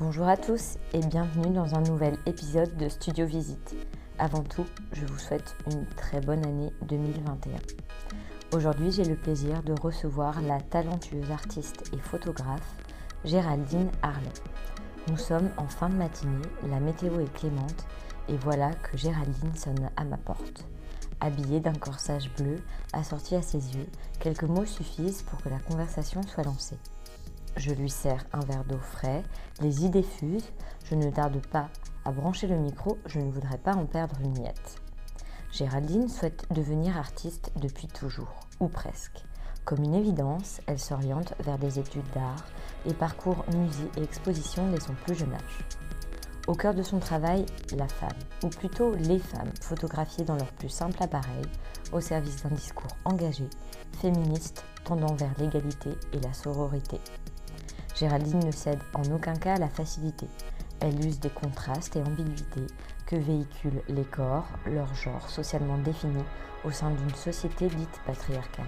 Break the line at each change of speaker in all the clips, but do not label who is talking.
Bonjour à tous et bienvenue dans un nouvel épisode de Studio Visite. Avant tout, je vous souhaite une très bonne année 2021. Aujourd'hui, j'ai le plaisir de recevoir la talentueuse artiste et photographe Géraldine Harley. Nous sommes en fin de matinée, la météo est clémente et voilà que Géraldine sonne à ma porte. Habillée d'un corsage bleu, assorti à ses yeux, quelques mots suffisent pour que la conversation soit lancée. Je lui sers un verre d'eau frais, les idées fusent, je ne tarde pas à brancher le micro, je ne voudrais pas en perdre une miette. Géraldine souhaite devenir artiste depuis toujours, ou presque. Comme une évidence, elle s'oriente vers des études d'art et parcourt musées et expositions dès son plus jeune âge. Au cœur de son travail, la femme, ou plutôt les femmes, photographiées dans leur plus simple appareil, au service d'un discours engagé, féministe, tendant vers l'égalité et la sororité. Géraldine ne cède en aucun cas à la facilité. Elle use des contrastes et ambiguïtés que véhiculent les corps, leur genre socialement défini au sein d'une société dite patriarcale.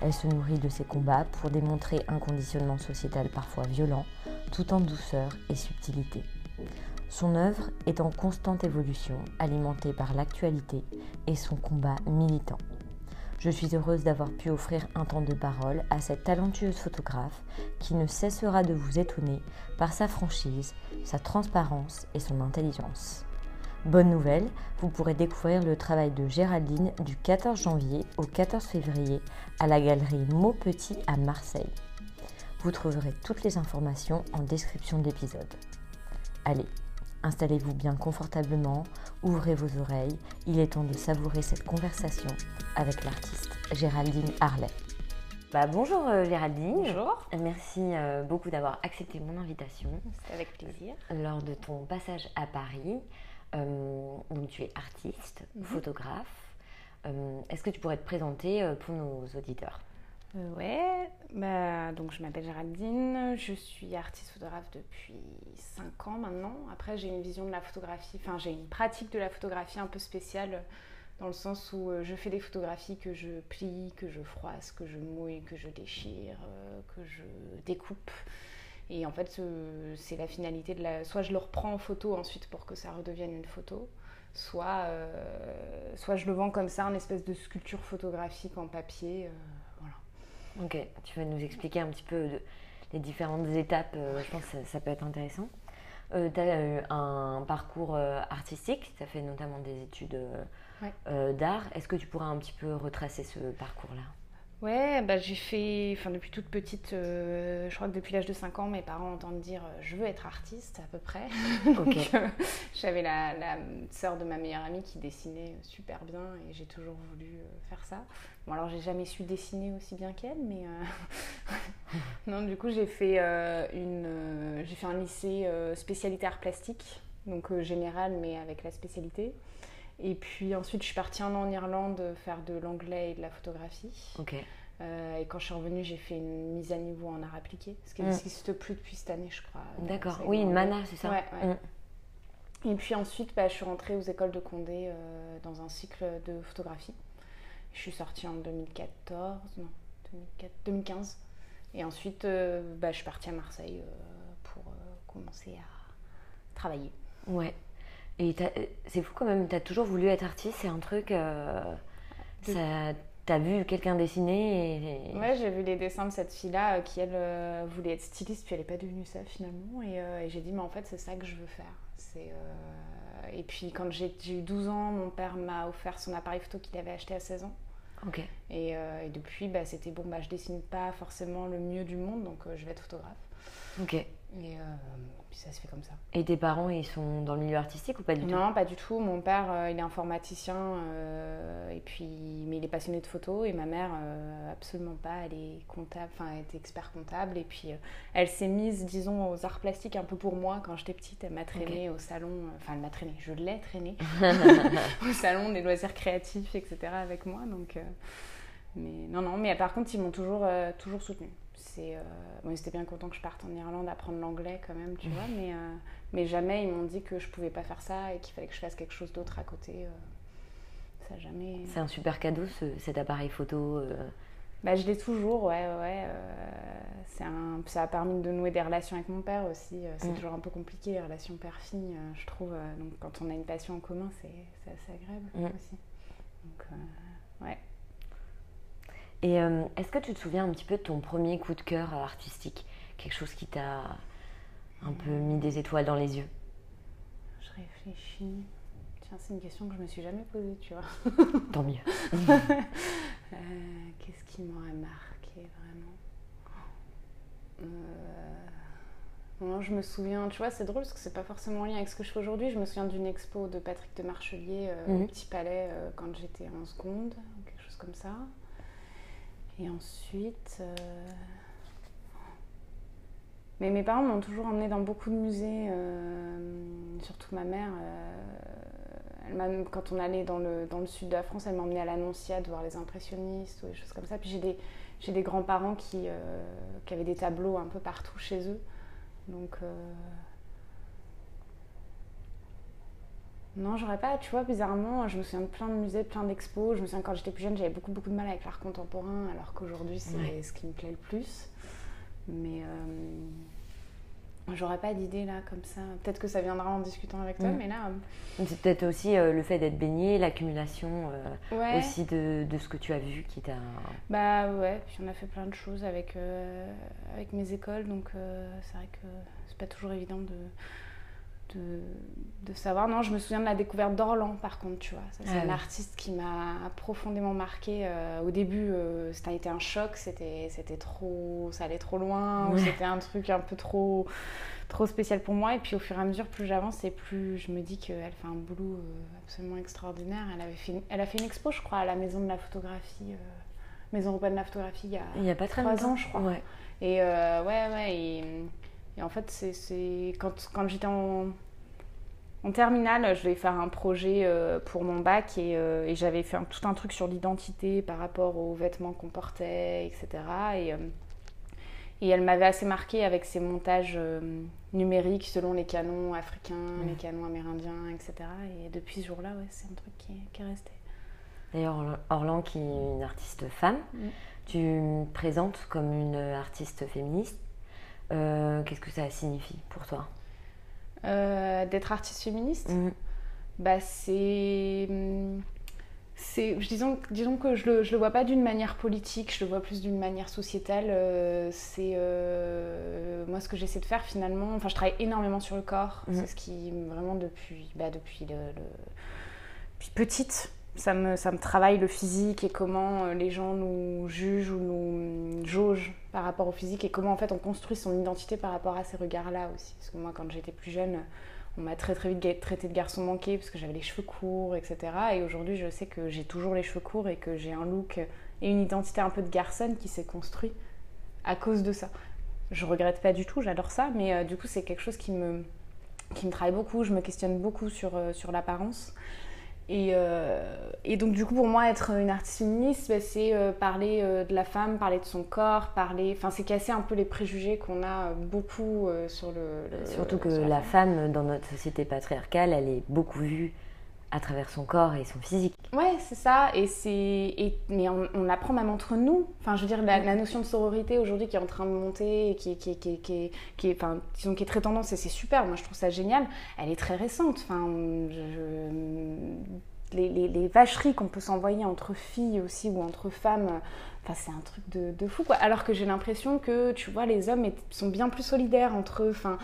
Elle se nourrit de ses combats pour démontrer un conditionnement sociétal parfois violent, tout en douceur et subtilité. Son œuvre est en constante évolution, alimentée par l'actualité et son combat militant. Je suis heureuse d'avoir pu offrir un temps de parole à cette talentueuse photographe qui ne cessera de vous étonner par sa franchise, sa transparence et son intelligence. Bonne nouvelle, vous pourrez découvrir le travail de Géraldine du 14 janvier au 14 février à la galerie Maupetit à Marseille. Vous trouverez toutes les informations en description de l'épisode. Allez, installez-vous bien confortablement, ouvrez vos oreilles, il est temps de savourer cette conversation avec l'artiste Géraldine Harley. Bah, bonjour euh, Géraldine.
Bonjour.
Merci euh, beaucoup d'avoir accepté mon invitation.
C'est avec plaisir.
Lors de ton passage à Paris, euh, donc tu es artiste,
Mhm.
photographe. Euh, Est-ce que tu pourrais te présenter euh, pour nos auditeurs?
Euh, ouais, bah, donc je m'appelle Géraldine, je suis artiste photographe depuis 5 ans maintenant. Après, j'ai une vision de la photographie, enfin, j'ai une pratique de la photographie un peu spéciale dans le sens où euh, je fais des photographies que je plie, que je froisse, que je mouille, que je déchire, euh, que je découpe. Et en fait, ce- c'est la finalité de la. Soit je le reprends en photo ensuite pour que ça redevienne une photo, soit, soit je le vends comme ça, en espèce de sculpture photographique en papier. Euh.
Ok, tu vas nous expliquer un petit peu de- les différentes étapes, euh, je pense que ça, ça peut être intéressant. tu as un parcours euh, artistique, tu as fait notamment des études euh,
Ouais.
euh, d'art. Est-ce que tu pourrais un petit peu retracer ce parcours-là?
Ouais, bah j'ai fait, enfin depuis toute petite, euh, je crois que depuis l'âge de 5 ans, mes parents entendent dire euh, je veux être artiste à peu près.
Ok.
Donc, euh, J'avais la, la sœur de ma meilleure amie qui dessinait super bien et j'ai toujours voulu faire ça. Bon alors j'ai jamais su dessiner aussi bien qu'elle, mais non du coup j'ai fait une, j'ai fait un lycée spécialité art plastique, donc général mais avec la spécialité. Et puis ensuite, je suis partie un an en Irlande faire de l'anglais et de la photographie.
Ok.
Euh, et quand je suis revenue, j'ai fait une mise à niveau en art appliqué, ce qui
Mm.
n'existe plus depuis cette année, je crois. Euh,
D'accord. Oui, une mana, c'est ça
Ouais, ouais.
Mm.
Et puis ensuite, bah, je suis rentrée aux écoles de Condé euh, dans un cycle de photographie. Je suis sortie en 2014, non, 2004 2015. Et ensuite, euh, bah, je suis partie à Marseille pour commencer à travailler.
Ouais. Et euh, c'est fou quand même, tu as toujours voulu être artiste, c'est un truc. euh, T'as vu quelqu'un dessiner et...
Ouais, j'ai vu les dessins de cette fille-là euh, qui, elle, euh, voulait être styliste, puis elle n'est pas devenue ça finalement. Et, euh, et j'ai dit, mais en fait, c'est ça que je veux faire. C'est, euh, Et puis, quand j'ai eu 12 ans, mon père m'a offert son appareil photo qu'il avait acheté à 16 ans.
Ok.
Et, et depuis, bah, c'était bon, bah, je dessine pas forcément le mieux du monde, donc je vais être photographe.
Ok.
Et euh, puis ça se fait comme ça.
Et tes parents, ils sont dans le milieu artistique ou pas du tout?
Non, pas du tout. Mon père, euh, il est informaticien, euh, et puis, mais il est passionné de photo. Et ma mère, absolument pas. Elle est comptable, enfin, elle était expert comptable. Et puis, elle s'est mise, disons, aux arts plastiques un peu pour moi quand j'étais petite. Elle m'a traînée au salon, enfin, elle m'a traînée, je l'ai traînée au salon des loisirs créatifs, etc. avec moi. Donc, mais non, non. Mais par contre, ils m'ont toujours, toujours soutenue. C'est, euh, bon, ils étaient bien contents que je parte en Irlande apprendre l'anglais quand même, tu vois. Mais, euh, mais jamais ils m'ont dit que je pouvais pas faire ça et qu'il fallait que je fasse quelque chose d'autre à côté. euh, ça a jamais.
C'est un super cadeau, ce- cet appareil photo.
Bah, je l'ai toujours, ouais, ouais. c'est un... Ça a permis de nouer des relations avec mon père aussi. C'est
Mm.
toujours un peu compliqué, les relations père-fille, euh, je trouve. donc quand on a une passion en commun, c'est c'est assez agréable
Mm.
aussi. Donc, ouais.
Et euh, est-ce que tu te souviens un petit peu de ton premier coup de cœur euh, artistique? Quelque chose qui t'a un peu mis des étoiles dans les yeux?
Je réfléchis. Tiens, c'est une question que je me suis jamais posée, tu vois.
Tant mieux.
Euh, Qu'est-ce qui m'aurait marqué vraiment? Euh, non, je me souviens, tu vois, c'est drôle parce que c'est pas forcément en lien avec ce que je fais aujourd'hui. Je me souviens d'une expo de Patrick de Marchelier euh, au
Mhm.
Petit Palais euh, quand j'étais en seconde, quelque chose comme ça. Et ensuite. euh, Mais mes parents m'ont toujours emmenée dans beaucoup de musées, euh, surtout ma mère. euh, elle quand on allait dans le, dans le sud de la France, elle m'emmenait à l'Annonciade voir les impressionnistes ou des choses comme ça. Puis j'ai des, j'ai des grands-parents qui, qui avaient des tableaux un peu partout chez eux. Donc. euh, Non, j'aurais pas, tu vois, bizarrement, je me souviens de plein de musées, plein d'expos. Je me souviens quand j'étais plus jeune, j'avais beaucoup, beaucoup de mal avec l'art contemporain, alors qu'aujourd'hui, c'est
Ouais.
ce qui me plaît le plus. Mais euh, j'aurais pas d'idée là, comme ça. Peut-être que ça viendra en discutant avec toi, mais là.
C'est peut-être aussi euh, le fait d'être baigné, l'accumulation euh,
Ouais.
aussi de, de ce que tu as vu qui t'a.
Bah ouais, puis on a fait plein de choses avec, euh, avec mes écoles, donc euh, c'est vrai que c'est pas toujours évident de, de, de savoir. Non, je me souviens de la découverte d'Orlan par contre, tu vois. C'est
Ah
un artiste qui m'a profondément marqué. au début, euh, ça a été un choc, c'était, c'était trop, ça allait trop loin, ou c'était un truc un peu trop, trop spécial pour moi. Et puis au fur et à mesure, plus j'avance et plus je me dis qu'elle fait un boulot euh, absolument extraordinaire. Elle, avait fait une- elle a fait une expo, je crois, à la Maison de la Photographie. euh, Maison européenne de la photographie il y a,
Il n'y a pas très
trois ans, je crois.
Ouais.
Et euh, ouais, ouais. Et, et en fait, c'est, c'est- quand, quand j'étais en, en terminale, je devais faire un projet euh, pour mon bac et, euh, et j'avais fait un- tout un truc sur l'identité par rapport aux vêtements qu'on portait, etc. Et, euh, et elle m'avait assez marqué avec ses montages numériques selon les canons africains, les canons amérindiens, etc. Et depuis ce jour-là, ouais, c'est un truc qui, est- qui est resté.
D'ailleurs, Orlan- qui est une artiste femme,
Mm.
tu me présentes comme une artiste féministe. Euh, Qu'est-ce que ça signifie pour toi?
Euh, d'être artiste féministe
Mm.
bah c'est c'est disons disons que je le je le vois pas d'une manière politique je le vois plus d'une manière sociétale euh, c'est euh, moi ce que j'essaie de faire finalement enfin je travaille énormément sur le corps
Mhm.
c'est ce qui vraiment depuis bah depuis le, le- depuis petite ça me, ça me travaille le physique et comment euh, les gens nous jugent ou nous jaugent par rapport au physique et comment en fait on construit son identité par rapport à ces regards-là aussi. Parce que moi quand j'étais plus jeune, on m'a très très vite traité de garçon manqué parce que j'avais les cheveux courts, etc. Et aujourd'hui je sais que j'ai toujours les cheveux courts et que j'ai un look et une identité un peu de garçonne qui s'est construit à cause de ça. Je regrette pas du tout, j'adore ça, mais euh, du coup c'est quelque chose qui me, qui me travaille beaucoup, je me questionne beaucoup sur, euh, sur l'apparence. Et, euh, et donc du coup pour moi être une artiste féministe bah, c'est euh, parler euh, de la femme, parler de son corps, parler, enfin c'est casser un peu les préjugés qu'on a beaucoup sur le, le-
Surtout que
sur
la femme, dans notre société patriarcale, elle est beaucoup vue à travers son corps et son physique.
Ouais, c'est ça. Et c'est, mais on, on apprend même entre nous. Enfin, je veux dire, la, la notion de sororité aujourd'hui qui est en train de monter et qui, qui, qui, qui, qui est, enfin, disons, qui est très tendance et c'est super. Moi, je trouve ça génial. Elle est très récente. Enfin, je- les, les- les vacheries qu'on peut s'envoyer entre filles aussi ou entre femmes. euh, Enfin, c'est un truc de, de fou, quoi. Alors que j'ai l'impression que, tu vois, les hommes sont bien plus solidaires entre eux. Enfin,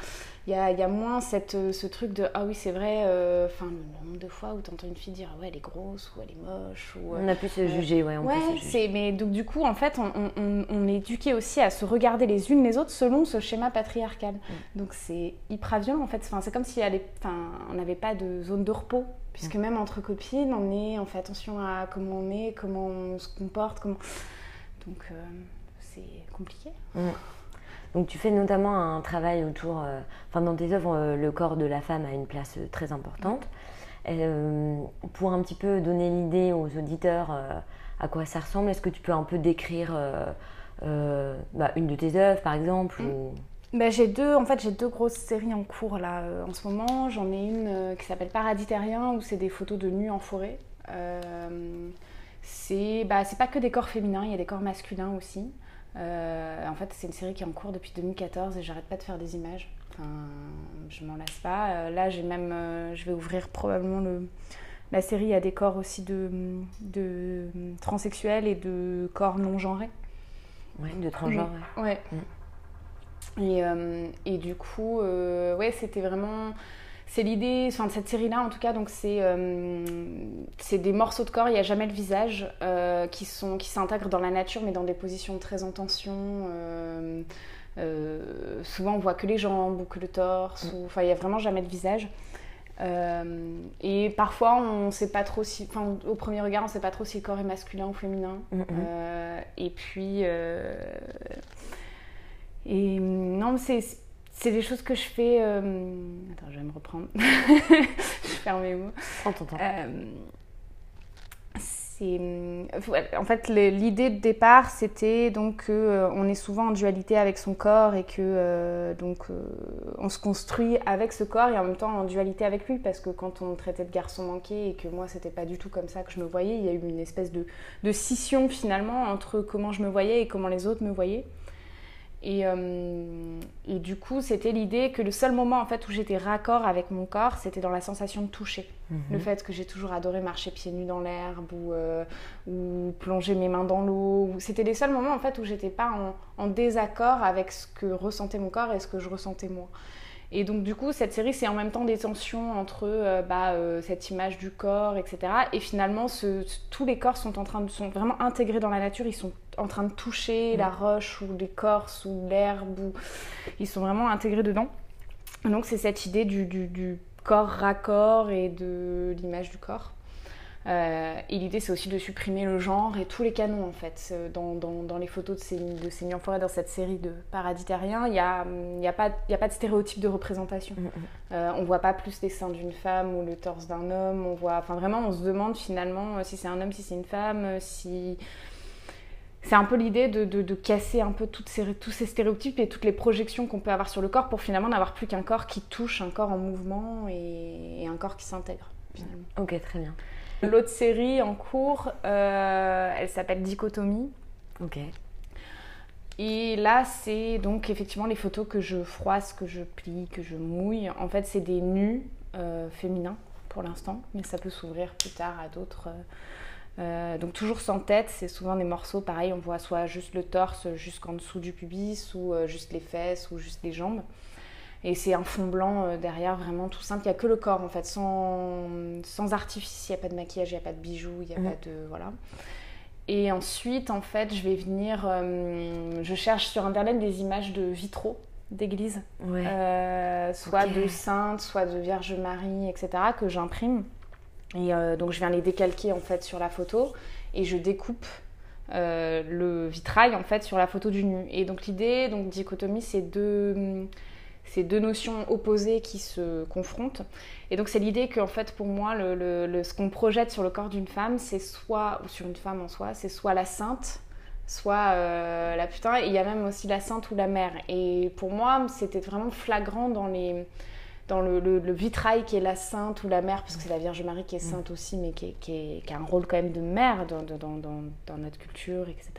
il y a, y a moins cette, euh, ce truc de ah oui, c'est vrai, euh, enfin, le nombre de fois où tu entends une fille dire ouais, elle est grosse ou elle est moche. Ou,
On a pu se juger, ouais. On
Ouais,
peut se juger.
c'est mais donc du coup en fait on, on- on- on est éduqué aussi à se regarder les unes les autres selon ce schéma patriarcal.
Mm.
Donc c'est hyper violent en fait. Enfin, c'est comme si elle est- enfin, on n'avait pas de zone de repos puisque
Mm.
même entre copines on est on fait attention à comment on est, comment on se comporte, comment donc euh, c'est compliqué.
Donc tu fais notamment un travail autour, euh, enfin dans tes œuvres, euh, le corps de la femme a une place très importante. Pour un petit peu donner l'idée aux auditeurs à quoi ça ressemble, est-ce que tu peux un peu décrire bah, une de tes œuvres par exemple
Mm.
ou...
Bah, j'ai deux, en fait, j'ai deux grosses séries en cours là euh, en ce moment. J'en ai une euh, qui s'appelle Paradis terrien où c'est des photos de nus en forêt. Euh, c'est bah, c'est pas que des corps féminins, il y a des corps masculins aussi. Euh, en fait, c'est une série qui est en cours depuis 2014 et j'arrête pas de faire des images. Enfin, je m'en lasse pas. Là, j'ai même, je vais ouvrir probablement le, la série à des corps aussi de, de transsexuels et de corps non genrés.
Ouais, de transgenre. ouais.
Ouais.
Mm.
Et, euh, et du coup, euh, ouais, c'était vraiment. C'est l'idée, enfin de cette série-là en tout cas, donc c'est euh, c'est des morceaux de corps, il n'y a jamais le visage, euh, qui sont qui s'intègrent dans la nature, mais dans des positions très en tension. euh, souvent, on voit que les jambes ou que le torse, ou- enfin, il n'y a vraiment jamais de visage. Et parfois, on ne sait pas trop si, enfin, au premier regard, on ne sait pas trop si le corps est masculin ou féminin.
Mhm.
Euh, et puis, et non, mais c'est des choses que je fais. euh, Attends, je vais me reprendre. je perds mes mots.
Prends ton temps.
Euh, ouais, en fait l'idée de départ c'était donc que euh, est souvent en dualité avec son corps et que euh, donc on se construit avec ce corps et en même temps en dualité avec lui parce que quand on me traitait de garçon manqué et que moi c'était pas du tout comme ça que je me voyais il y a eu une espèce de, de scission finalement entre comment je me voyais et comment les autres me voyaient et, euh, et du coup, c'était l'idée que le seul moment en fait où j'étais raccord avec mon corps, c'était dans la sensation de toucher. Le fait que j'ai toujours adoré marcher pieds nus dans l'herbe ou, euh, ou plonger mes mains dans l'eau. C'était les seuls moments en fait où j'étais pas en, en désaccord avec ce que ressentait mon corps et ce que je ressentais moi. Et donc du coup, cette série, c'est en même temps des tensions entre euh, bah, euh, cette image du corps, etc. Et finalement, ce- tous les corps sont en train de sont vraiment intégrés dans la nature. Ils sont en train de toucher la roche ou l'écorce ou l'herbe. Ou... Ils sont vraiment intégrés dedans. Donc c'est cette idée du, du- du corps raccord et de l'image du corps. Euh, et l'idée, c'est aussi de supprimer le genre et tous les canons, en fait. Euh, Dans, dans- dans les photos de ces, de en forêt, dans cette série de Paradis terrien, il n'y a, y a, pas- il y a pas de stéréotype de représentation. Euh, on voit pas plus les seins d'une femme ou le torse d'un homme. On voit, enfin, vraiment, on se demande finalement euh, si c'est un homme, si c'est une femme, si... C'est un peu l'idée de, de- de casser un peu toutes ces, tous ces stéréotypes et toutes les projections qu'on peut avoir sur le corps pour finalement n'avoir plus qu'un corps qui touche, un corps en mouvement et, et un corps qui s'intègre. Finalement.
Ok, très bien.
L'autre série en cours, euh, elle s'appelle Dichotomie.
Ok.
Et là, c'est donc effectivement les photos que je froisse, que je plie, que je mouille. En fait, c'est des nus euh, féminins pour l'instant, mais ça peut s'ouvrir plus tard à d'autres. euh, donc toujours sans tête, c'est souvent des morceaux pareil, on voit soit juste le torse jusqu'en dessous du pubis, ou juste les fesses, ou juste les jambes. Et c'est un fond blanc euh, derrière, vraiment tout simple. Il n'y a que le corps en fait, sans, sans artifice. Il n'y a pas de maquillage, il n'y a pas de bijoux, il n'y a
Mhm.
pas de. Voilà. Et ensuite, en fait, je vais venir. euh, je cherche sur internet des images de vitraux d'église,
Ouais.
euh, soit de saintes, soit de Vierge Marie, etc., que j'imprime. Et euh, donc, je viens les décalquer en fait sur la photo et je découpe le vitrail en fait sur la photo du nu. Et donc, l'idée, donc dichotomie, c'est deux, c'est deux notions opposées qui se confrontent. Et donc, c'est l'idée que, en fait, pour moi, ce qu'on projette sur le corps d'une femme, c'est soit, ou sur une femme en soi, c'est soit la sainte, soit euh, la putain, et il y a même aussi la sainte ou la mère. Et pour moi, c'était vraiment flagrant dans les dans le, vitrail qui est la sainte ou la mère, parce que c'est la Vierge Marie qui est sainte aussi, mais qui, a un rôle quand même de mère dans notre culture, etc.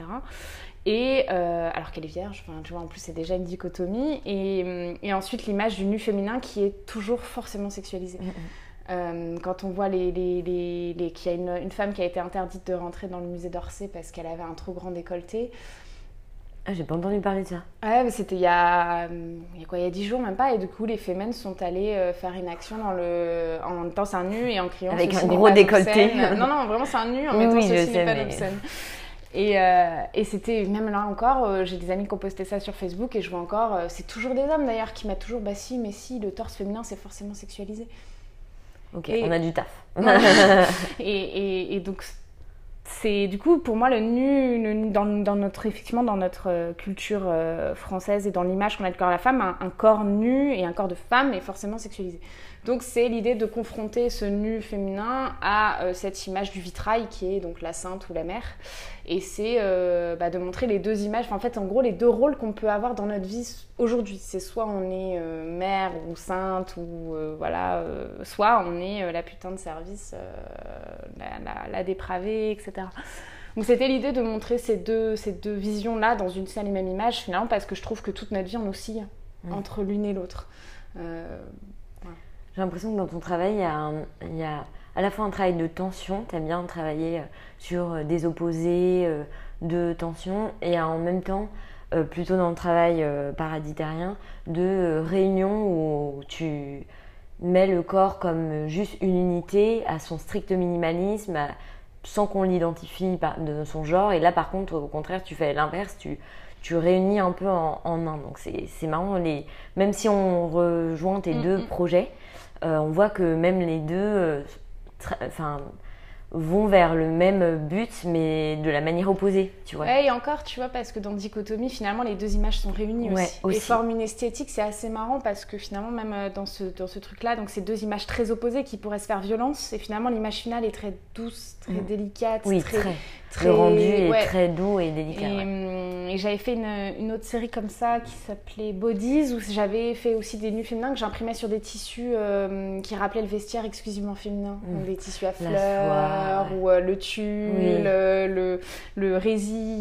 Et euh, alors qu'elle est vierge, enfin, tu vois, en plus c'est déjà une dichotomie. Et, et ensuite l'image du nu féminin qui est toujours forcément sexualisée. Euh, quand on voit les, les, les- les- qu'il y a une, une femme qui a été interdite de rentrer dans le musée d'Orsay parce qu'elle avait un trop grand décolleté.
Ah, j'ai pas entendu parler de ça.
Ouais, mais c'était il y a, euh, il y a quoi, il y a 10 jours même pas, et du coup les Femen sont allés euh, faire une action dans le, en mettant un nu et en criant
Avec un gros décolleté.
Non, non, vraiment c'est un nu en
Oui,
mettant
oui,
ceci n'est pas
mais-
obscène. Et, euh, et c'était, même là encore, euh, j'ai des amis qui ont posté ça sur Facebook et je vois encore, euh, c'est toujours des hommes d'ailleurs qui mettent toujours, bah si, mais si, le torse féminin c'est forcément sexualisé.
Ok,
Et-
on a du taf.
Et, et- et donc, c'est du coup pour moi le nu, le dans, dans notre effectivement dans notre culture française et dans l'image qu'on a du corps de la femme, un, un corps nu et un corps de femme est forcément sexualisé. Donc c'est l'idée de confronter ce nu féminin à euh, cette image du vitrail qui est donc la sainte ou la mère, et c'est euh, bah, de montrer les deux images. Enfin, en fait, en gros, les deux rôles qu'on peut avoir dans notre vie aujourd'hui. C'est soit on est euh, mère ou sainte ou voilà, soit on est la putain de service, la, la- la dépravée, etc. Donc c'était l'idée de montrer ces deux, ces deux visions-là dans une seule et même image, finalement, parce que je trouve que toute notre vie, on oscille
Mm.
entre l'une et l'autre. Euh,
J'ai l'impression que dans ton travail, il y, a un- il y a à la fois un travail de tension, tu aimes bien travailler euh, sur euh, des opposés euh, de tension, et en même temps, plutôt dans le travail paraditérien, de réunion où tu mets le corps comme juste une unité à son strict minimalisme, à- sans qu'on l'identifie de son genre. Et là, par contre, au contraire, tu fais l'inverse, tu, tu réunis un peu en, en un. Donc c'est c'est marrant, les, même si on rejoint tes
Mm,
deux
mm.
projets, euh, on voit que même les deux euh, enfin, vont vers le même but, mais de la manière opposée, tu vois.
Ouais, et encore, tu vois, parce que dans Dichotomie, finalement, les deux images sont réunies
Ouais,
aussi.
aussi.
Et forment une esthétique, c'est assez marrant parce que finalement, même euh, dans ce, dans ce truc-là, donc ces deux images très opposées qui pourraient se faire violence, et finalement, l'image finale est très douce, très
Mm.
délicate,
Oui,
très,
très.
Très-
Le rendu est
ouais.
très doux et délicat.
Et,
ouais.
hum, et j'avais fait une, une autre série comme ça qui s'appelait Bodies, où j'avais fait aussi des nus féminins que j'imprimais sur des tissus euh, qui rappelaient le vestiaire exclusivement féminin.
Mm.
Donc des tissus à fleurs,
soie,
ou euh, le tulle,
Oui.
le, le,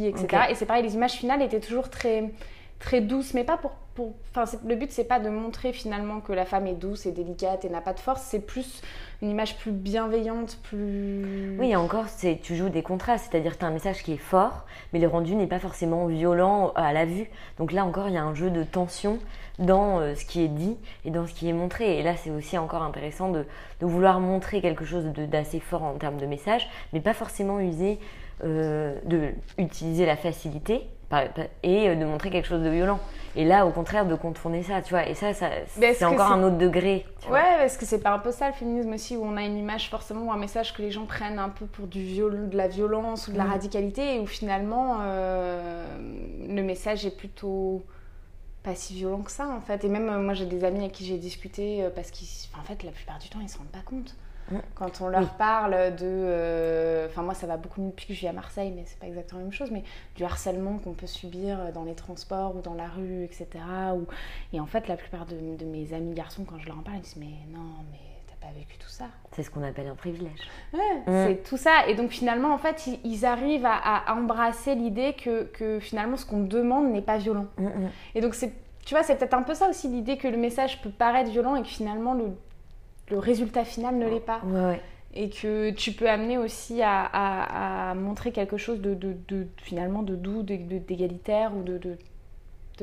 etc. Et c'est pareil, les images finales étaient toujours très, très douces, mais pas pour. pour enfin, le but, c'est pas de montrer finalement que la femme est douce et délicate et n'a pas de force, c'est plus une image plus bienveillante, plus.
Oui, encore, c'est tu joues des contrastes, c'est-à-dire tu as un message qui est fort, mais le rendu n'est pas forcément violent à la vue. Donc là encore, il y a un jeu de tension dans euh, ce qui est dit et dans ce qui est montré. Et là, c'est aussi encore intéressant de, vouloir montrer quelque chose d'assez fort en termes de message, mais pas forcément user, euh, de utiliser la facilité et euh, de montrer quelque chose de violent. Et là, au contraire, de contourner ça, tu vois. Et ça, ça c'est encore un autre degré. tu vois.
Ouais, parce que c'est pas un peu ça le féminisme aussi, où on a une image forcément ou un message que les gens prennent un peu pour du viol, de la violence ou de la
Mm.
radicalité, et où finalement euh, le message est plutôt pas si violent que ça en fait. Et même euh, moi j'ai des amis avec qui j'ai discuté parce qu'en fait la plupart du temps ils se rendent pas compte. Quand on leur
Oui.
parle de. euh, Enfin, moi, ça va beaucoup mieux depuis que je vis à Marseille, mais c'est pas exactement la même chose. Mais du harcèlement qu'on peut subir dans les transports ou dans la rue, etc. Ou... Et en fait, la plupart de, de mes amis garçons, quand je leur en parle, ils disent Mais non, mais t'as pas vécu tout ça.
C'est ce qu'on appelle un privilège.
Ouais,
Mm.
c'est tout ça. Et donc, finalement, en fait, ils, ils arrivent à, à embrasser l'idée que, que finalement, ce qu'on demande n'est pas violent.
Mm, mm.
Et donc, c'est, tu vois, c'est peut-être un peu ça aussi l'idée que le message peut paraître violent et que finalement, le, le résultat final ne l'est pas.
Ouais, ouais.
Et que tu peux amener aussi à, à- à montrer quelque chose de, de- de- finalement de doux, d'égalitaire ou de,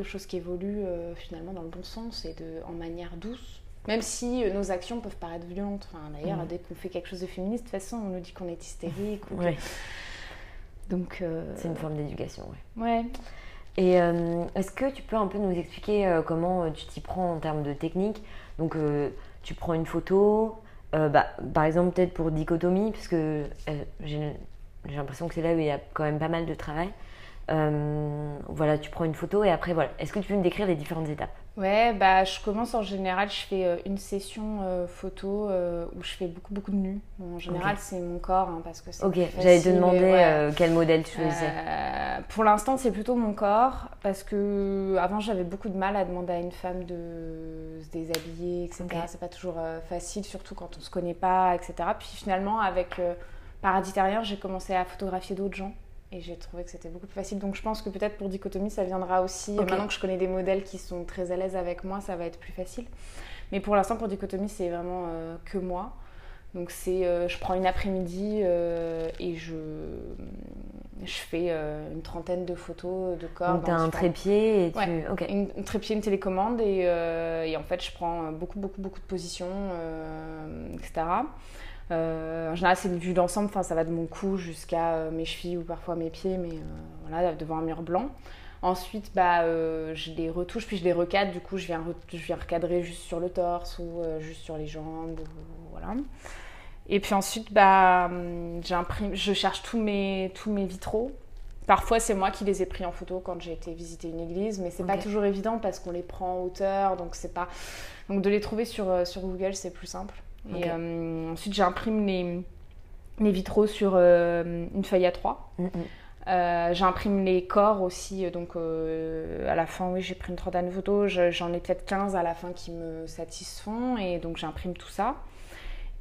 choses qui évoluent euh, finalement dans le bon sens et de, en manière douce. Même si euh, nos actions peuvent paraître violentes. Enfin, d'ailleurs,
Mhm.
dès qu'on fait quelque chose de féministe, de toute façon, on nous dit qu'on est hystérique. ou que-
Ouais.
Donc, euh,
C'est une forme d'éducation, ouais.
ouais.
Et euh, est-ce que tu peux un peu nous expliquer euh, comment euh, tu t'y prends en termes de technique? Donc, tu prends une photo, bah, par exemple, peut-être pour dichotomie, parce que j'ai l'impression que c'est là où il y a quand même pas mal de travail. Euh, voilà, tu prends une photo et après, voilà. Est-ce que tu peux me décrire les différentes étapes?
Ouais, bah je commence en général, je fais euh, une session euh, photo euh, où je fais beaucoup beaucoup de nus. Bon, en général, c'est mon corps hein, parce que c'est
Ok, j'allais te demander
ouais.
euh, quel modèle tu.
Euh, pour l'instant, c'est plutôt mon corps parce que avant j'avais beaucoup de mal à demander à une femme de se déshabiller, etc. C'est pas toujours facile, surtout quand on se connaît pas, etc. Puis finalement, avec Paraditérien, j'ai commencé à photographier d'autres gens. Et j'ai trouvé que c'était beaucoup plus facile. Donc je pense que peut-être pour Dichotomie, ça viendra aussi. Maintenant que je connais des modèles qui sont très à l'aise avec moi, ça va être plus facile. Mais pour l'instant, pour Dichotomie, c'est vraiment euh, que moi. Donc c'est, euh, je prends une après-midi euh, et je, je fais une trentaine de photos de corps.
Donc t'as un trépied et tu.
Ouais.
Ok.
Une, une trépied, une télécommande et, et en fait je prends beaucoup beaucoup beaucoup de positions, etc. Euh, en général c'est une vue d'ensemble, enfin ça va de mon cou jusqu'à euh, mes chevilles ou parfois mes pieds, mais euh, voilà devant un mur blanc. Ensuite bah euh, je les retouche puis je les recadre, du coup je viens, je viens recadrer juste sur le torse ou euh, juste sur les jambes, ou- voilà. Et puis ensuite bah hum, je cherche tous mes tous mes vitraux. Parfois, c'est moi qui les ai pris en photo quand j'ai été visiter une église, mais c'est pas
Ok.
toujours évident parce qu'on les prend en hauteur, donc c'est pas. Donc de les trouver sur, sur Google, c'est plus simple. Et euh, ensuite, j'imprime les, les vitraux sur euh, une feuille A3.
Mm, mm.
Euh, j'imprime les corps aussi, donc à la fin, oui, j'ai pris une trentaine de photos. Je- J'en ai peut-être 15 à la fin qui me satisfont, et donc j'imprime tout ça.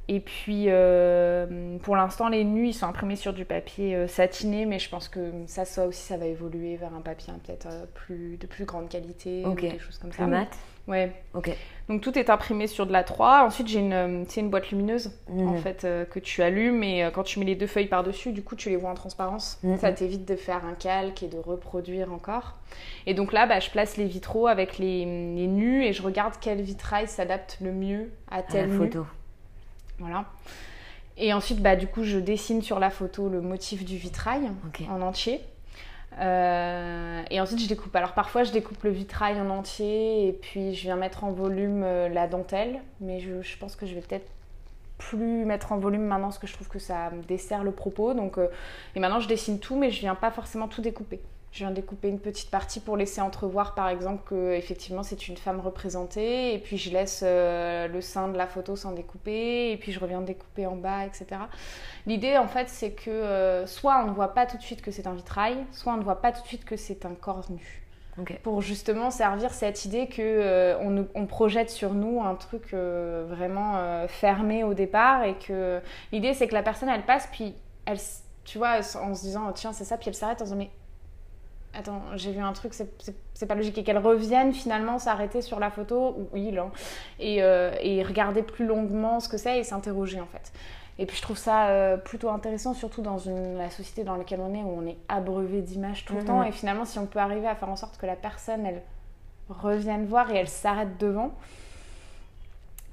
Et puis, euh, pour l'instant, les nus, ils sont imprimés sur du papier euh, satiné, mais je pense que ça, ça aussi, ça va évoluer vers un papier hein, peut-être euh, plus, de plus grande qualité,
Ok.
ou des choses comme
Plus
ça.
mat?
Ouais.
Ok.
Donc tout est imprimé sur de la 3. Ensuite, j'ai une, euh, c'est une boîte lumineuse en
Mhm.
fait euh, que tu allumes et euh, quand tu mets les deux feuilles par-dessus, du coup, tu les vois en transparence.
Mhm.
Ça t'évite de faire un calque et de reproduire encore. Et donc là, bah, je place les vitraux avec les, les nus et je regarde quel vitrail s'adapte le mieux à
À la
telle nu.
photo.
Voilà. Et ensuite, bah, du coup, je dessine sur la photo le motif du vitrail en entier. Euh, et ensuite, je découpe. Alors, parfois, je découpe le vitrail en entier et puis je viens mettre en volume euh, la dentelle. Mais je, pense que je vais peut-être plus mettre en volume maintenant parce que je trouve que ça dessert le propos. Donc, euh, et maintenant, je dessine tout, mais je viens pas forcément tout découper. Je viens découper une petite partie pour laisser entrevoir, par exemple, que effectivement c'est une femme représentée, et puis je laisse euh, le sein de la photo sans découper, et puis je reviens découper en bas, etc. L'idée, en fait, c'est que euh, soit on ne voit pas tout de suite que c'est un vitrail, soit on ne voit pas tout de suite que c'est un corps nu. Pour justement servir cette idée que euh, on, on projette sur nous un truc vraiment fermé au départ, et que l'idée c'est que la personne elle passe, puis elle, tu vois, en se disant tiens c'est ça, puis elle s'arrête en se disant mais attends, j'ai vu un truc, c'est- pas logique. Et qu'elle revienne finalement s'arrêter sur la photo, ou il, hein, et, euh, et regarder plus longuement ce que c'est et s'interroger en fait. Et puis je trouve ça euh, plutôt intéressant, surtout dans une, la société dans laquelle on est, où on est abreuvé d'images tout le
Mhm.
temps. Et finalement, si on peut arriver à faire en sorte que la personne, elle revienne voir et elle s'arrête devant,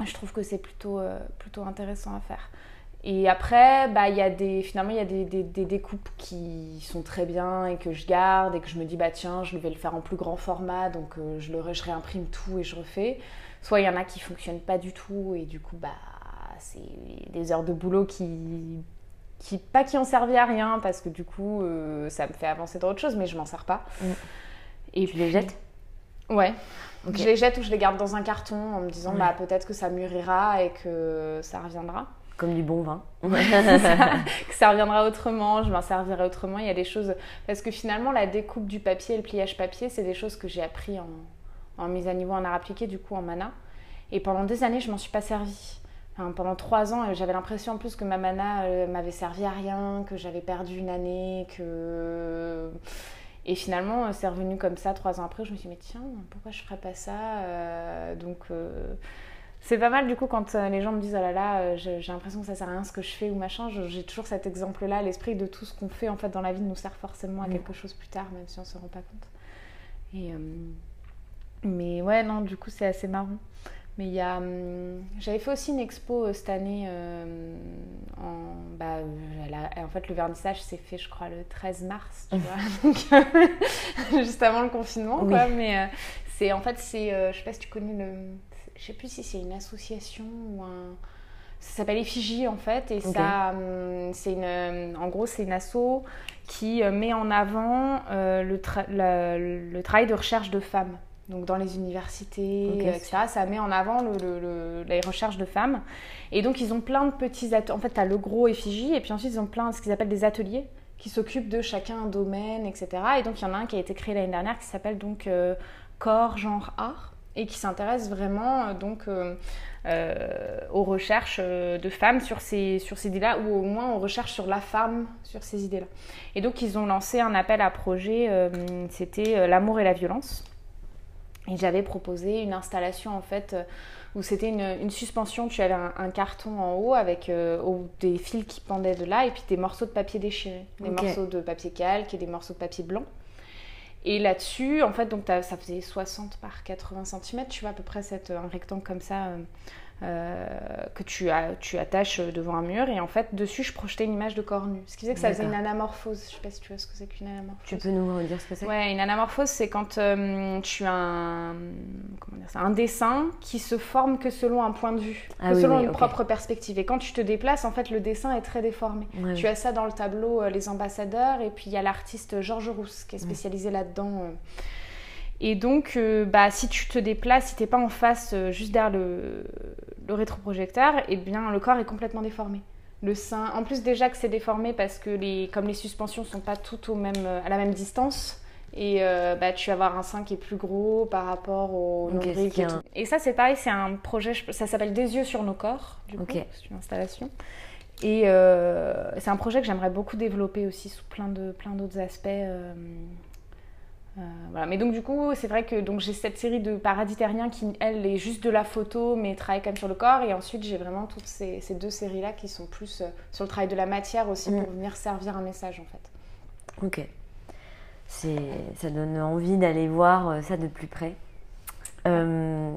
je trouve que c'est plutôt, euh, plutôt intéressant à faire. Et après, bah, y a des, finalement, il y a des, des- des découpes qui sont très bien et que je garde et que je me dis, bah tiens, je vais le faire en plus grand format, donc euh, je, le, je réimprime tout et je refais. Soit il y en a qui fonctionnent pas du tout et du coup, bah, c'est des heures de boulot qui, qui, pas qui ont servi à rien parce que du coup, euh, ça me fait avancer dans autre chose, mais je m'en sers pas.
Mm.
Et
Tu les jettes?
Ouais.
Ok.
Je les jette ou je les garde dans un carton en me disant
Ouais.
bah peut-être que ça mûrira et que ça reviendra.
Comme du bon vin.
que ça reviendra autrement, je m'en servirai autrement. Il y a des choses parce que finalement la découpe du papier et le pliage papier, c'est des choses que j'ai appris en, mise à niveau en art appliqué du coup en mana. Et pendant des années, je m'en suis pas servi. Enfin, pendant trois ans, euh, j'avais l'impression en plus que ma mana euh, m'avait servi à rien, que j'avais perdu une année, que et finalement, euh, c'est revenu comme ça trois ans après. Je me suis dit, mais tiens, pourquoi je ferais pas ça Euh, Donc, euh, c'est pas mal du coup quand euh, les gens me disent, oh là là, euh, j'ai l'impression que ça sert à rien ce que je fais ou machin. J'ai toujours cet exemple-là à l'esprit de tout ce qu'on fait en fait dans la vie nous sert forcément à
Mm.
quelque chose plus tard, même si on se rend pas compte. Et, euh, mais ouais, non, du coup, c'est assez marrant. Mais il y a. J'avais fait aussi une expo euh, cette année. euh, en, bah, la- en fait, le vernissage s'est fait, je crois, le 13 mars, tu vois. Donc, euh, juste avant le confinement,
Oui.
quoi. Mais c'est en fait, c'est. je sais pas si tu connais le. Je sais plus si c'est une association ou un. Ça s'appelle Effigie en fait et ça, hum, c'est une, euh, en gros c'est une asso qui euh, met en avant euh, le, tra- la- le travail de recherche de femmes. Donc dans les universités, etc. Ça met en avant le- le- le- les recherches de femmes. Et donc ils ont plein de petits ateliers. En fait, tu as le gros effigie et puis ensuite ils ont plein de ce qu'ils appellent des ateliers qui s'occupent de chacun un domaine, etc. Et donc il y en a un qui a été créé l'année dernière qui s'appelle donc euh, Corps, Genre, Art et qui s'intéresse vraiment euh, donc euh, euh, aux recherches de femmes sur ces, sur ces idées-là, ou au moins aux recherches sur la femme sur ces idées-là. Et donc ils ont lancé un appel à projet, c'était l'amour et la violence. Et j'avais proposé une installation en fait où c'était une, une suspension, tu avais un, un carton en haut avec euh, des fils qui pendaient de là et puis des morceaux de papier déchirés, des morceaux de papier calque et des morceaux de papier blanc. Et là-dessus, en fait, donc ça faisait 60 par 80 cm, tu vois, à peu près cette, un rectangle comme ça euh, que tu, as, tu attaches devant un mur. Et en fait, dessus, je projetais une image de corps nu. Ce qui faisait que ça faisait une anamorphose. Je sais pas si tu vois ce que c'est qu'une anamorphose.
Tu peux nous dire ce que c'est?
Ouais, une anamorphose, c'est quand euh, tu as un, comment dire ça, un dessin qui se forme que selon un point de vue,
Ah
que
oui,
selon
oui,
une propre perspective. Et quand tu te déplaces, en fait, le dessin est très déformé.
Ouais,
Tu as ça dans le tableau euh, Les Ambassadeurs, et puis il y a l'artiste Georges Rousse qui est spécialisé là-dedans. Et donc, euh, bah, si tu te déplaces, si t'es pas en face, euh, juste derrière le, le rétroprojecteur, et bien le corps est complètement déformé. Le sein, en plus déjà que c'est déformé parce que les, comme les suspensions sont pas toutes au même, euh, à la même distance, et euh, bah, tu vas avoir un sein qui est plus gros par rapport au nombril
un-
tout- Et ça, c'est pareil, c'est un projet, je- ça s'appelle Des yeux sur nos corps, du coup, c'est une installation. Et euh, c'est un projet que j'aimerais beaucoup développer aussi sous plein de plein d'autres aspects. euh, euh, voilà. Mais donc du coup, c'est vrai que donc j'ai cette série de Paradis terrien qui elle est juste de la photo, mais travaille quand même sur le corps. Et ensuite j'ai vraiment toutes ces, ces deux séries là qui sont plus euh, sur le travail de la matière aussi
Mm.
pour venir servir un message en fait.
Ok. C'est, ça donne envie d'aller voir euh, ça de plus près. Euh,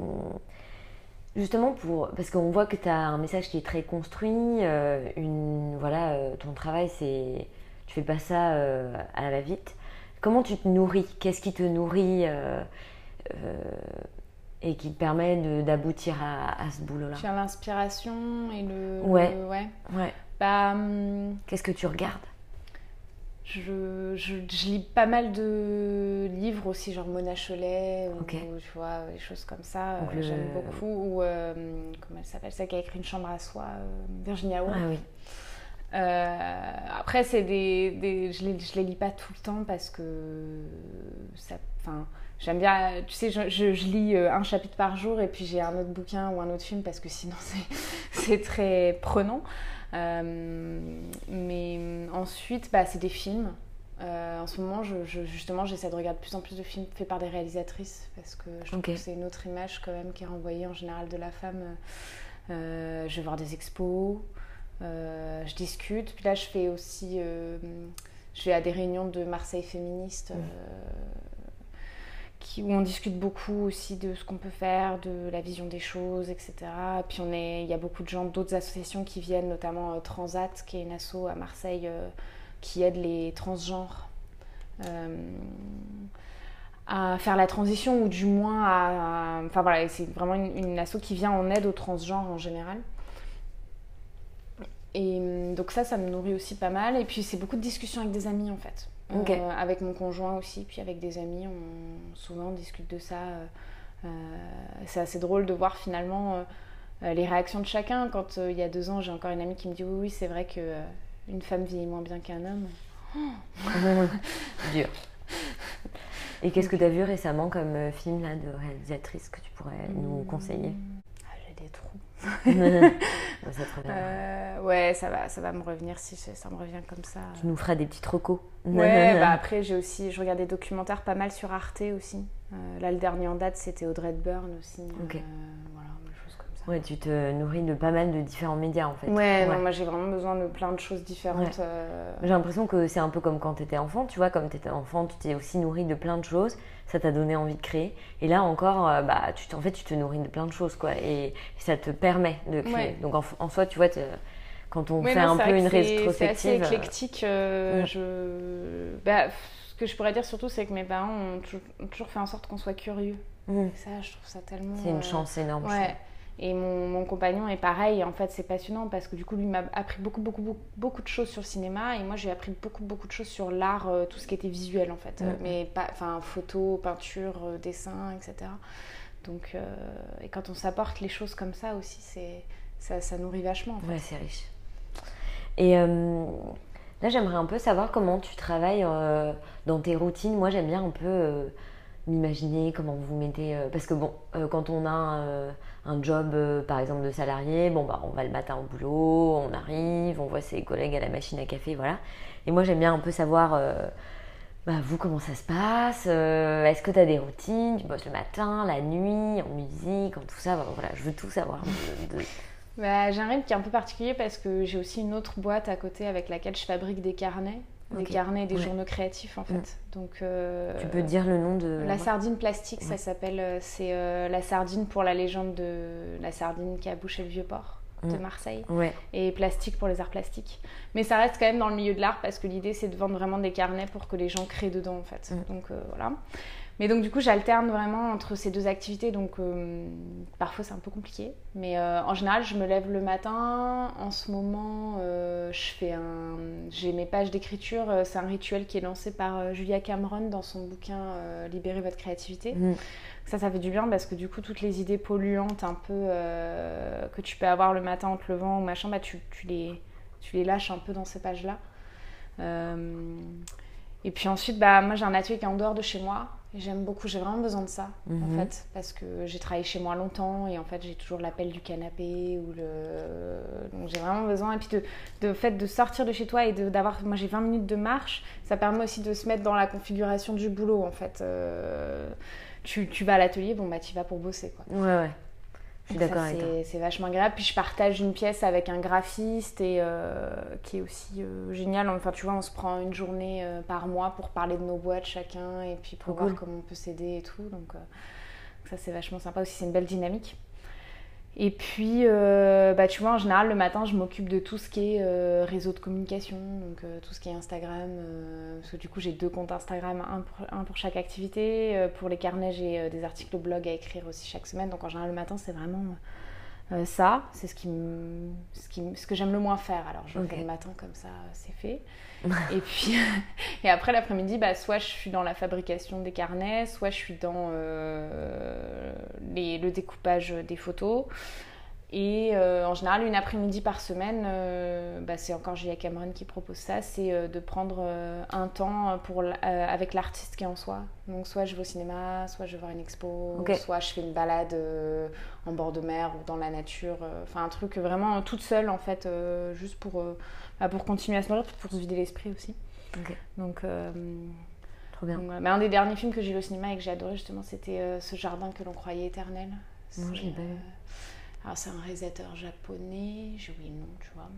justement, pour, parce qu'on voit que tu as un message qui est très construit. une, voilà, ton travail, c'est, tu fais pas ça à la va-vite. Comment tu te nourris? Qu'est-ce qui te nourrit euh, euh, et qui te permet d'aboutir à, à ce boulot-là?
J'ai l'inspiration et le
Ouais.
le- ouais.
Ouais.
Bah hum,
Qu'est-ce que tu regardes?
Je, je, je lis pas mal de livres aussi, genre Mona Cholet, ou tu vois, des choses comme ça, euh, j'aime beaucoup. Ou, euh, comment elle s'appelle, celle qui a écrit Une chambre à soi, Virginia Woolf.
Ah oui.
Euh, après, c'est des, des- je, les, je les lis pas tout le temps parce que ça, enfin, j'aime bien, tu sais, je, je- je lis euh, un chapitre par jour et puis j'ai un autre bouquin ou un autre film parce que sinon c'est, très prenant. Euh, mais ensuite, bah, c'est des films. Euh, en ce moment, je, je- justement, j'essaie de regarder de plus en plus de films faits par des réalisatrices parce que je trouve que c'est une autre image quand même qui est renvoyée en général de la femme. Euh, je vais voir des expos, je discute. Puis là, je fais aussi, euh, je vais à des réunions de Marseille féministes. euh, qui, où on discute beaucoup aussi de ce qu'on peut faire, de la vision des choses, etc. Puis on est, il y a beaucoup de gens d'autres associations qui viennent, notamment euh, Transat, qui est une asso à Marseille euh, qui aide les transgenres euh, à faire la transition ou du moins à, à- enfin voilà, c'est vraiment une, une asso qui vient en aide aux transgenres en général. Et hum, donc ça, ça me nourrit aussi pas mal. Et puis c'est beaucoup de discussions avec des amis en fait. Euh, avec mon conjoint aussi, puis avec des amis, on souvent on discute de ça. euh, euh, c'est assez drôle de voir finalement euh, les réactions de chacun. Quand il y a deux ans, j'ai encore une amie qui me dit oui, oui, c'est vrai que une femme vieillit moins bien qu'un homme.
Dur. Et qu'est-ce que tu as vu récemment comme film là, de réalisatrice que tu pourrais nous conseiller?
Ah, j'ai des trous.
Ça.
Euh, ouais, ça va, ça va me revenir si ça ça me revient comme ça.
Tu nous feras des petits recos.
Ouais, bah après j'ai aussi, je regarde des documentaires pas mal sur Arte aussi. Euh, là le dernier en date c'était Audrey Hepburn aussi. Euh, voilà, des choses comme ça.
Ouais, tu te nourris de pas mal de différents médias en fait.
Ouais, non, moi j'ai vraiment besoin de plein de choses différentes.
Ouais. J'ai l'impression que c'est un peu comme quand tu étais enfant, tu vois, comme tu étais enfant, tu t'es aussi nourri de plein de choses, ça t'a donné envie de créer. Et là encore, euh, bah, tu, en fait, tu te nourris de plein de choses, quoi, et, ça te permet de créer.
Ouais.
Donc en, en soi, tu vois, quand on
ouais,
fait
non,
un peu une
que c'est- assez
rétrospective. euh,
éclectique. euh,
ouais.
je... bah, ce que je pourrais dire surtout, c'est que mes parents ont toujours, ont toujours fait en sorte qu'on soit curieux.
mm,
Et ça, je trouve ça tellement.
c'est une
euh,
chance énorme.
Ouais. Et mon, mon compagnon est pareil. En fait, c'est passionnant parce que du coup, lui m'a appris beaucoup, beaucoup, beaucoup, beaucoup de choses sur le cinéma. Et moi, j'ai appris beaucoup, beaucoup de choses sur l'art, euh, tout ce qui était visuel en fait. Euh. Mais pas, enfin, photo, peinture, euh, dessin, etc. Donc, euh, et quand on s'apporte les choses comme ça aussi, c'est ça, ça nourrit vachement. En fait.
Ouais, c'est riche. Et euh, là, j'aimerais un peu savoir comment tu travailles dans tes routines. Moi, j'aime bien un peu m'imaginer comment vous mettez. euh, parce que bon, euh, quand on a euh, un job, euh, par exemple, de salarié, bon, bah, on va le matin au boulot, on arrive, on voit ses collègues à la machine à café, voilà. Et moi, j'aime bien un peu savoir. bah, vous, comment ça se passe Est-ce que tu as des routines? Tu bosses le matin, la nuit, en musique, en tout ça Voilà, je veux tout savoir. de- de-
Bah, j'ai un rythme qui est un peu particulier parce que j'ai aussi une autre boîte à côté avec laquelle je fabrique des carnets. Des
Ok.
carnets et des
Ouais.
journaux créatifs en fait. Donc, euh,
Tu peux dire le nom de
La sardine plastique, ça s'appelle. euh, C'est euh, la sardine pour la légende de la sardine qui a bouché le vieux port de
Mm.
Marseille.
Ouais,
Et plastique pour les arts plastiques. Mais ça reste quand même dans le milieu de l'art parce que l'idée c'est de vendre vraiment des carnets pour que les gens créent dedans en fait.
Mm.
Donc euh, voilà. Mais donc du coup j'alterne vraiment entre ces deux activités donc euh, parfois c'est un peu compliqué. Mais euh, en général je me lève le matin. En ce moment euh, je fais un... J'ai mes pages d'écriture. C'est un rituel qui est lancé par Julia Cameron dans son bouquin Libérez votre créativité.
Mm.
Ça, ça fait du bien parce que du coup, toutes les idées polluantes un peu que tu peux avoir le matin en te levant ou machin, bah, tu, tu les, tu les lâches un peu dans ces pages-là. Euh, et puis ensuite, bah, moi j'ai un atelier qui est en dehors de chez moi. J'aime beaucoup, j'ai vraiment besoin de ça
Mhm.
en fait, parce que j'ai travaillé chez moi longtemps et en fait j'ai toujours l'appel du canapé ou le. Donc j'ai vraiment besoin. Et puis de, de fait de sortir de chez toi et d'avoir. Moi j'ai 20 minutes de marche, ça permet aussi de se mettre dans la configuration du boulot en fait. Euh, tu, tu vas à l'atelier, bon bah tu vas pour bosser quoi.
ouais, ouais. Je suis d'accord
ça,
avec toi.
c'est- vachement agréable. Puis je partage une pièce avec un graphiste et euh, qui est aussi euh, génial. Enfin, tu vois, on se prend une journée euh, par mois pour parler de nos boîtes chacun et puis pour voir
cool.
comment on peut s'aider et tout. Donc ça, c'est vachement sympa aussi. C'est une belle dynamique. Et puis, euh, bah, tu vois, en général, le matin, je m'occupe de tout ce qui est euh, réseau de communication, donc euh, tout ce qui est Instagram, parce que du coup, j'ai deux comptes Instagram, un pour, un pour chaque activité. Pour les carnets, j'ai des articles blog à écrire aussi chaque semaine. Donc, en général, le matin, c'est vraiment ça. C'est ce, qui me- ce, qui me- ce que j'aime le moins faire. Alors, je le
Ok.
fais le matin, comme ça, c'est fait. et puis, et après, l'après-midi, bah, soit je suis dans la fabrication des carnets, soit je suis dans les- le découpage des photos. Et euh, en général, une après-midi par semaine, euh, bah, c'est encore Julia Cameron qui propose ça, c'est euh, de prendre un temps pour, avec l'artiste qui est en soi. Donc soit je vais au cinéma, soit je vais voir une expo, soit je fais une balade en bord de mer ou dans la nature. Enfin un truc vraiment toute seule en fait, juste pour, bah, pour continuer à se nourrir, pour se vider l'esprit aussi. Donc,
Trop bien.
donc voilà. Mais un des derniers films que j'ai vu au cinéma et que j'ai adoré justement, c'était euh, Ce jardin que l'on croyait éternel.
Non, je l'ai
C'est,
pas vu.
euh, alors c'est un réalisateur japonais, j'ai oublié le nom, tu vois.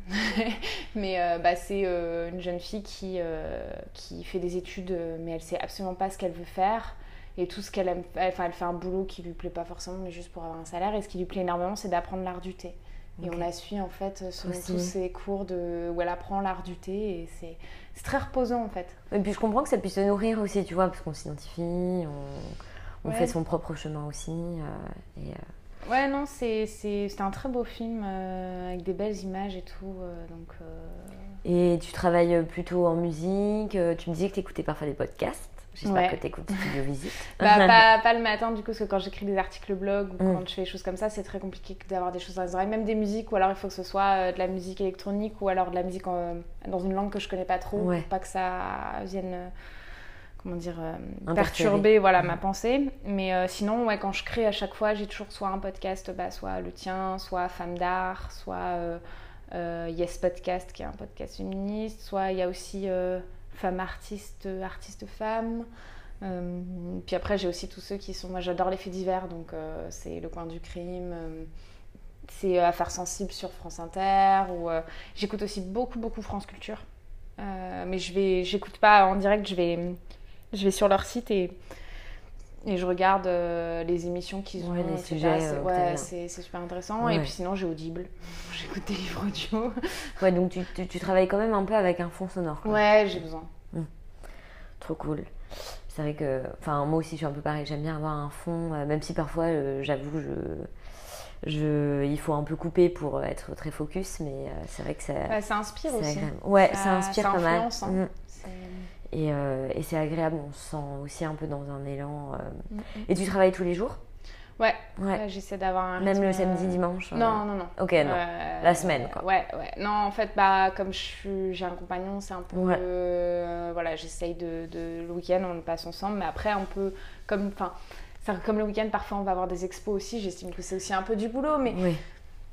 mais euh, bah, c'est euh, une jeune fille qui, euh, qui fait des études, mais elle sait absolument pas ce qu'elle veut faire. Et tout ce qu'elle aime, enfin elle fait un boulot qui lui plaît pas forcément, mais juste pour avoir un salaire. Et ce qui lui plaît énormément, c'est d'apprendre l'art du thé. Et on la suit en fait selon
stylé.
tous ses cours de, où elle apprend l'art du thé. Et c'est c'est très reposant en fait.
Et puis je comprends que ça puisse se nourrir aussi, tu vois, parce qu'on s'identifie, on, on
Ouais.
fait son propre chemin aussi. euh, et, euh,
Ouais, non, c'est un très beau film euh, avec des belles images et tout. donc,
Et tu travailles plutôt en musique, tu me disais que tu écoutais parfois des podcasts. J'espère
Ouais.
que tu écoutes Studio Visite.
bah, pas, pas le matin, du coup, parce que quand j'écris des articles blog ou
Mm.
quand je fais des choses comme ça, c'est très compliqué d'avoir des choses dans les oreilles, même des musiques, ou alors il faut que ce soit euh, de la musique électronique ou alors de la musique en- dans une langue que je connais pas trop,
Ouais.
pour pas que ça vienne. euh, Comment dire, euh, perturber voilà,
Mm.
ma pensée. Mais euh, sinon, ouais, quand je crée à chaque fois, j'ai toujours soit un podcast, bah, soit le tien, soit Femme d'art, soit euh, euh, Yes Podcast, qui est un podcast féministe, soit il y a aussi Femme artiste, artiste femme. Euh, puis après, j'ai aussi tous ceux qui sont. Moi, j'adore les faits divers, donc euh, c'est Le coin du crime, euh, c'est Affaires sensibles sur France Inter, ou euh, j'écoute aussi beaucoup, beaucoup France Culture. Euh, mais je vais, j'écoute pas en direct, je vais, je vais sur leur site et, et je regarde euh, les émissions qu'ils ont.
Ouais, les sujets,
C'est-
euh,
ouais, c'est c'est super intéressant.
Ouais.
Et puis sinon, j'ai Audible. J'écoute des livres audio.
Ouais, donc tu, tu- tu travailles quand même un peu avec un fond sonore. quoi.
Ouais, j'ai besoin.
Trop cool. C'est vrai que, enfin, moi aussi, je suis un peu pareil. J'aime bien avoir un fond, euh, même si parfois, euh, j'avoue, je, je, il faut un peu couper pour être très focus, mais c'est vrai que ça,
ça inspire aussi.
Ouais, ça, inspire
ça
pas mal.
hein.
Mm. Et, euh, et c'est agréable. On se sent aussi un peu dans un élan. euh.
Mm,
Et tu travailles tous les jours?
Ouais,
Ouais.
j'essaie d'avoir un
Même
rythme,
le samedi,
euh,
dimanche.
Non, non, non.
Ok, non.
Euh,
La semaine, quoi.
Ouais, ouais. Non, en fait, bah, comme suis- j'ai un compagnon, c'est un peu.
Ouais.
voilà, j'essaye de, de- Le week-end, on le passe ensemble, mais après, on peut. Comme, enfin, comme le week-end, parfois, on va avoir des expos aussi. J'estime que c'est aussi un peu du boulot, mais,
Oui.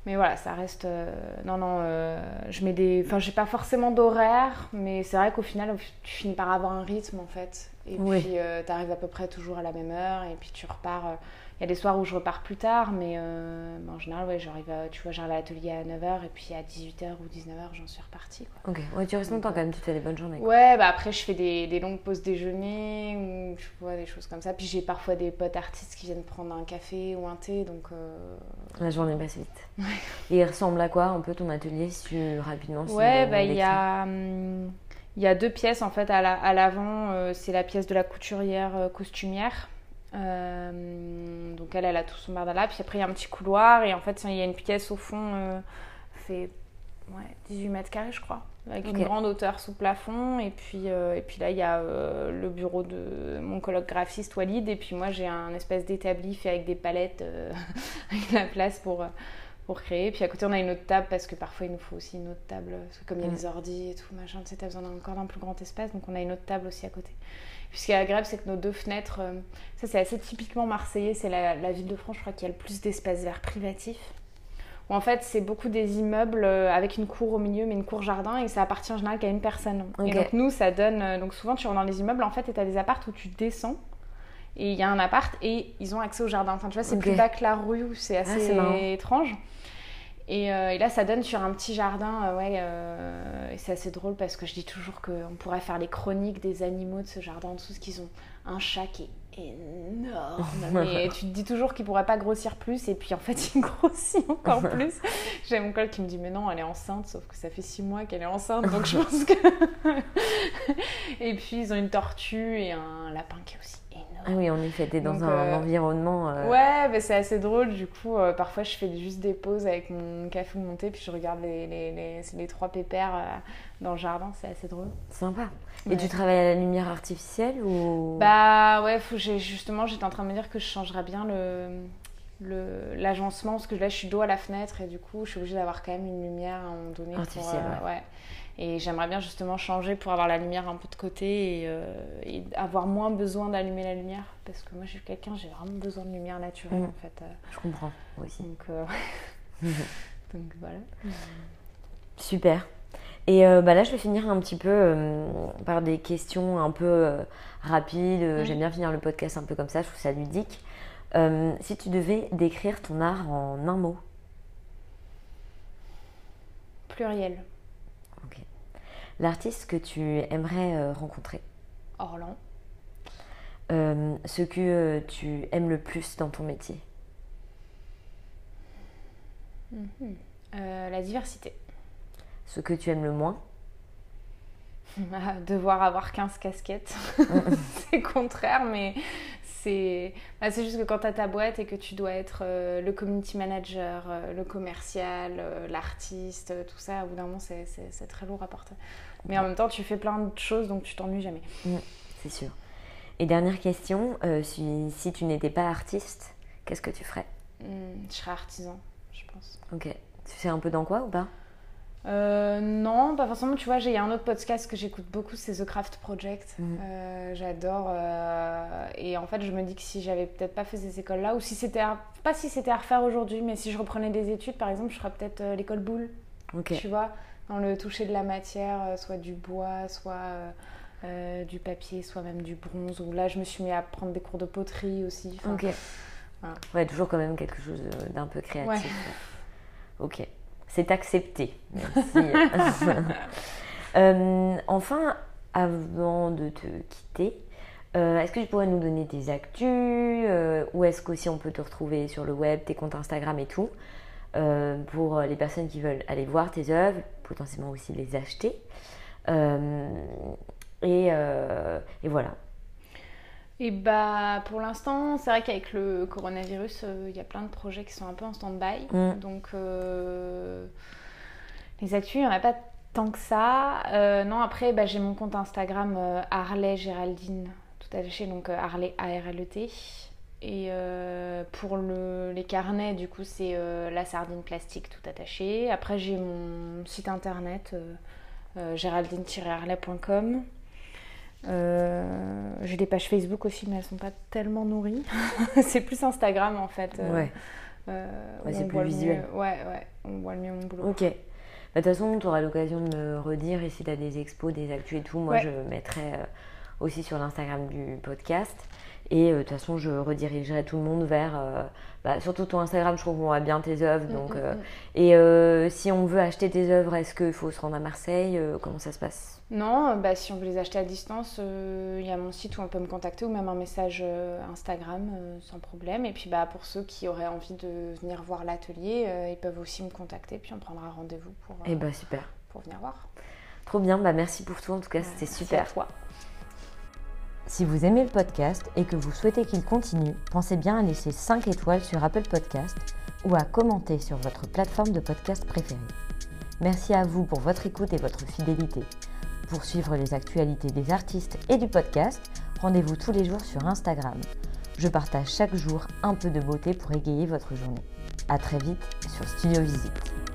Mais voilà, ça reste. euh, non, non, euh, je mets des. Enfin, j'ai pas forcément d'horaire, mais c'est vrai qu'au final, tu finis par avoir un rythme en fait. Et
Oui.
puis, tu arrives à peu près toujours à la même heure, et puis tu repars. Il y a des soirs où je repars plus tard, mais euh, mais en général, ouais, j'arrive à, tu vois, j'arrive à l'atelier à 9h, et puis à 18h ou 19h, j'en suis repartie. Quoi.
Ok, ouais, tu restes longtemps quand même, tu fais des bonnes journées. quoi.
Ouais, bah après, je fais des, des longues pauses déjeuner, ou tu vois, des choses comme ça. Puis j'ai parfois des potes artistes qui viennent prendre un café ou un thé, donc. euh,
La journée passe vite. Et il ressemble à quoi un peu ton atelier si tu- rapidement si
Ouais, bah il y a, hum, il y a deux pièces en fait à la- à l'avant. euh, c'est la pièce de la couturière costumière. Euh, donc elle, elle a tout son bardala. Puis après, il y a un petit couloir et en fait, il y a une pièce au fond, euh, fait ouais, 18 mètres carrés, je crois, avec une grande hauteur sous plafond. Et puis, euh, et puis là, il y a euh, le bureau de mon colloque graphiste Walid. Et puis moi, j'ai un espèce d'établi fait avec des palettes, avec la place pour. Euh, pour créer. Puis à côté, on a une autre table parce que parfois il nous faut aussi une autre table. Parce que comme il y a les ordi et tout, machin, tu sais, t'as besoin d'un- encore d'un plus grand espace. Donc on a une autre table aussi à côté. Puis ce qui est agréable, c'est que nos deux fenêtres, euh, ça c'est assez typiquement marseillais. C'est la, la ville de France, je crois, qui a le plus d'espace vert privatif. Où en fait, c'est beaucoup des immeubles euh, avec une cour au milieu, mais une cour jardin, et ça appartient en général qu'à une personne. Et donc nous, ça donne. euh, Donc souvent, tu rentres dans les immeubles en fait, et t'as des apparts où tu descends. Et il y a un appart et ils ont accès au jardin. Enfin, tu vois, c'est plus bas que la rue, c'est assez
c'est marrant.
étrange. Et, euh, et là, ça donne sur un petit jardin, euh, ouais, euh, et c'est assez drôle parce que je dis toujours qu'on pourrait faire les chroniques des animaux de ce jardin en dessous, parce qu'ils ont un chat qui est énorme. Mais tu te dis toujours qu'il pourrait pas grossir plus, et puis en fait, il grossit encore plus. J'ai mon col qui me dit, mais non, elle est enceinte, sauf que ça fait six mois qu'elle est enceinte, donc je pense que. et puis, ils ont une tortue et un lapin qui est aussi.
Ah oui, en effet, t'es dans
Donc,
un
euh,
environnement. euh,
Ouais, mais c'est assez drôle. Du coup, euh, parfois, je fais juste des pauses avec mon café ou mon thé, puis je regarde les, les, les, les trois pépères dans le jardin. C'est assez drôle.
Sympa. Et
Ouais.
tu travailles à la lumière artificielle ou
Bah ouais, faut, justement, j'étais en train de me dire que je changerais bien le, l'agencement, parce que là, je suis dos à la fenêtre, et du coup, je suis obligée d'avoir quand même une lumière à un moment donné. pour,
Artificielle,
euh, ouais. Et j'aimerais bien justement changer pour avoir la lumière un peu de côté et, euh, et avoir moins besoin d'allumer la lumière. Parce que moi, je suis quelqu'un, j'ai vraiment besoin de lumière naturelle,
Mm.
en fait. euh.
Je comprends, moi aussi.
Donc, donc voilà.
Super. Et euh, bah là, je vais finir un petit peu euh, par des questions un peu euh, rapides.
Mhm.
J'aime bien finir le podcast un peu comme ça, je trouve ça ludique. Euh, si tu devais décrire ton art en un mot,
Pluriel.
l'artiste que tu aimerais euh, rencontrer,
Orlan.
Euh, ce que tu aimes le plus dans ton métier,
Mhm. Euh, la diversité.
ce que tu aimes le moins,
Devoir avoir 15 casquettes. c'est contraire, mais c'est bah, c'est juste que quand tu as ta boîte et que tu dois être euh, le community manager, euh, le commercial, euh, l'artiste, tout ça, au bout d'un moment, c'est- très lourd à porter. Mais en même temps, tu fais plein de choses, donc tu t'ennuies jamais.
c'est sûr. Et dernière question, si, si tu n'étais pas artiste, qu'est-ce que tu ferais?
Hmm, je serais artisan, je pense.
Ok. Tu sais un peu dans quoi ou pas?
Euh, non, pas forcément. Tu vois, j'ai- il y a un autre podcast que j'écoute beaucoup, c'est The Craft Project.
Mhm.
Euh, J'adore. euh, et en fait, je me dis que si j'avais peut-être pas fait ces écoles-là, ou si c'était, à- pas si c'était à refaire aujourd'hui, mais si je reprenais des études, par exemple, je ferais peut-être l'école boule.
Ok.
Tu vois, dans le toucher de la matière, soit du bois, soit du papier, soit même du bronze. Ou là, je me suis mis à prendre des cours de poterie aussi. Enfin,
Ok.
voilà.
Ouais, toujours quand même quelque chose d'un peu créatif.
Ouais.
Ok. C'est accepté. Merci. Euh, enfin, avant de te quitter, euh, est-ce que tu pourrais nous donner tes actus euh, Où est-ce qu'aussi on peut te retrouver sur le web, tes comptes Instagram et tout Pour les personnes qui veulent aller voir tes œuvres, potentiellement aussi les acheter. Et, et voilà.
Et bah pour l'instant, c'est vrai qu'avec le coronavirus, euh, il y a plein de projets qui sont un peu en stand-by.
Mm.
Donc euh, les actus, il n'y en a pas tant que ça. Euh, non, après, bah, j'ai mon compte Instagram Harley Géraldine, tout attaché, donc Harley A-R-L-E-T. Et pour le- les carnets, du coup, c'est la sardine plastique tout attaché. Après, j'ai mon site internet géraldine-harley.com. Euh, j'ai des pages Facebook aussi, mais elles sont pas tellement nourries. c'est plus Instagram en fait. euh,
Ouais.
Euh,
Ouais, c'est plus visuel.
mieux- Ouais, ouais, on voit le mieux mon boulot.
Ok. Bah, De toute façon, tu auras l'occasion de me redire et si tu as des expos, des actus et tout, moi
Ouais.
je mettrai euh, aussi sur l'Instagram du podcast. Et euh, de toute façon, je redirigerai tout le monde vers. euh, bah, surtout ton Instagram, je trouve qu'on voit bien tes œuvres. Donc,
Mm, mm,
euh,
mm.
Et si on veut acheter tes œuvres, est-ce qu'il faut se rendre à Marseille Comment ça se passe?
Non, bah, si on veut les acheter à distance, il y a mon site où on peut me contacter ou même un message Instagram sans problème. Et puis bah, pour ceux qui auraient envie de venir voir l'atelier, ils peuvent aussi me contacter. Puis on prendra rendez-vous pour,
bah super.
pour venir voir.
Trop bien, bah merci pour tout en tout cas,
Ouais,
c'était
merci
super.
à toi.
Si vous aimez le podcast et que vous souhaitez qu'il continue, pensez bien à laisser 5 étoiles sur Apple Podcast ou à commenter sur votre plateforme de podcast préférée. Merci à vous pour votre écoute et votre fidélité. Pour suivre les actualités des artistes et du podcast, rendez-vous tous les jours sur Instagram. Je partage chaque jour un peu de beauté pour égayer votre journée. A très vite sur Studio Visite.